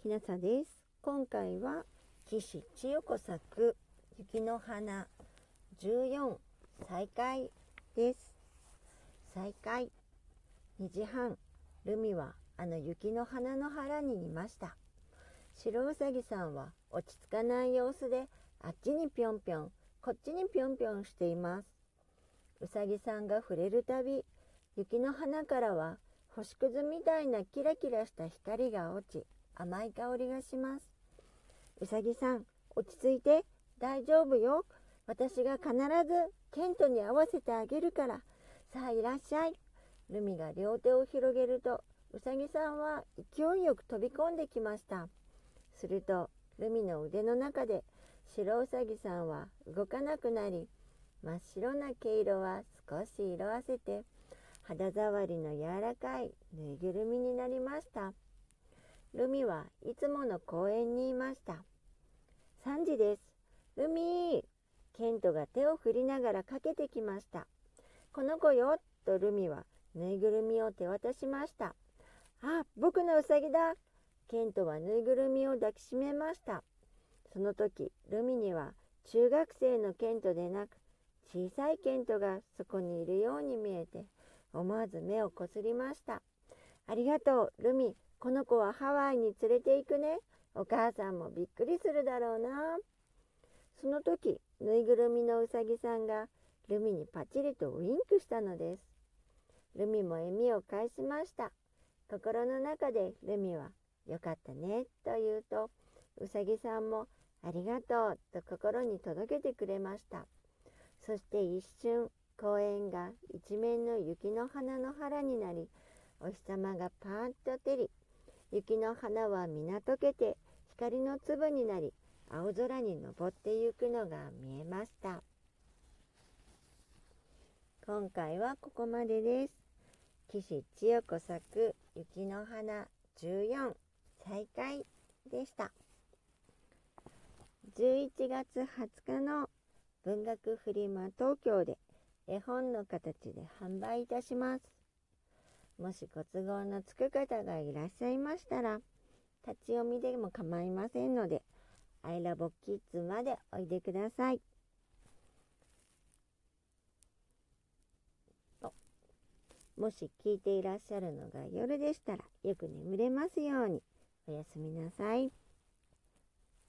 きなさです。今回は岸千代子作雪の花14再開です。再開。2時半。ルミはあの雪の花の腹にいました。白うさぎさんは落ち着かない様子であっちにぴょんぴょんこっちにぴょんぴょんしています。うさぎさんが触れるたび雪の花からは星屑みたいなキラキラした光が落ち甘い香りがします。うさぎさん落ち着いて。大丈夫よ。私が必ずケントに合わせてあげるから。さあいらっしゃい。ルミが両手を広げるとうさぎさんは勢いよく飛び込んできました。するとルミの腕の中で白うさぎさんは動かなくなり真っ白な毛色は少し色あせて肌触りの柔らかいぬいぐるみになりました。ルミはいつもの公園にいました。3時です。ルミーケントが手を振りながらかけてきました。この子よとルミはぬいぐるみを手渡しました。あ僕のうさぎだ。ケントはぬいぐるみを抱きしめました。その時ルミには中学生のケントでなく小さいケントがそこにいるように見えて思わず目をこすりました。ありがとうルミ。この子はハワイに連れて行くね。お母さんもびっくりするだろうな。その時ぬいぐるみのうさぎさんがルミにパチリとウインクしたのです。ルミも笑みを返しました。心の中でルミは「よかったね」と言うとうさぎさんも「ありがとう」と心に届けてくれました。そして一瞬公園が一面の雪の花の腹になりお日様がパーッと照り雪の花は皆溶けて光の粒になり青空に昇ってゆくのが見えました。今回はここまでです。岸千代子作雪の花14再開でした。11月20日の文学フリマ東京で絵本の形で販売いたします。もしご都合のつく方がいらっしゃいましたら、立ち読みでも構いませんので、アイラボキッズまでおいでください。ともし聞いていらっしゃるのが夜でしたら、よく眠れますように。おやすみなさい。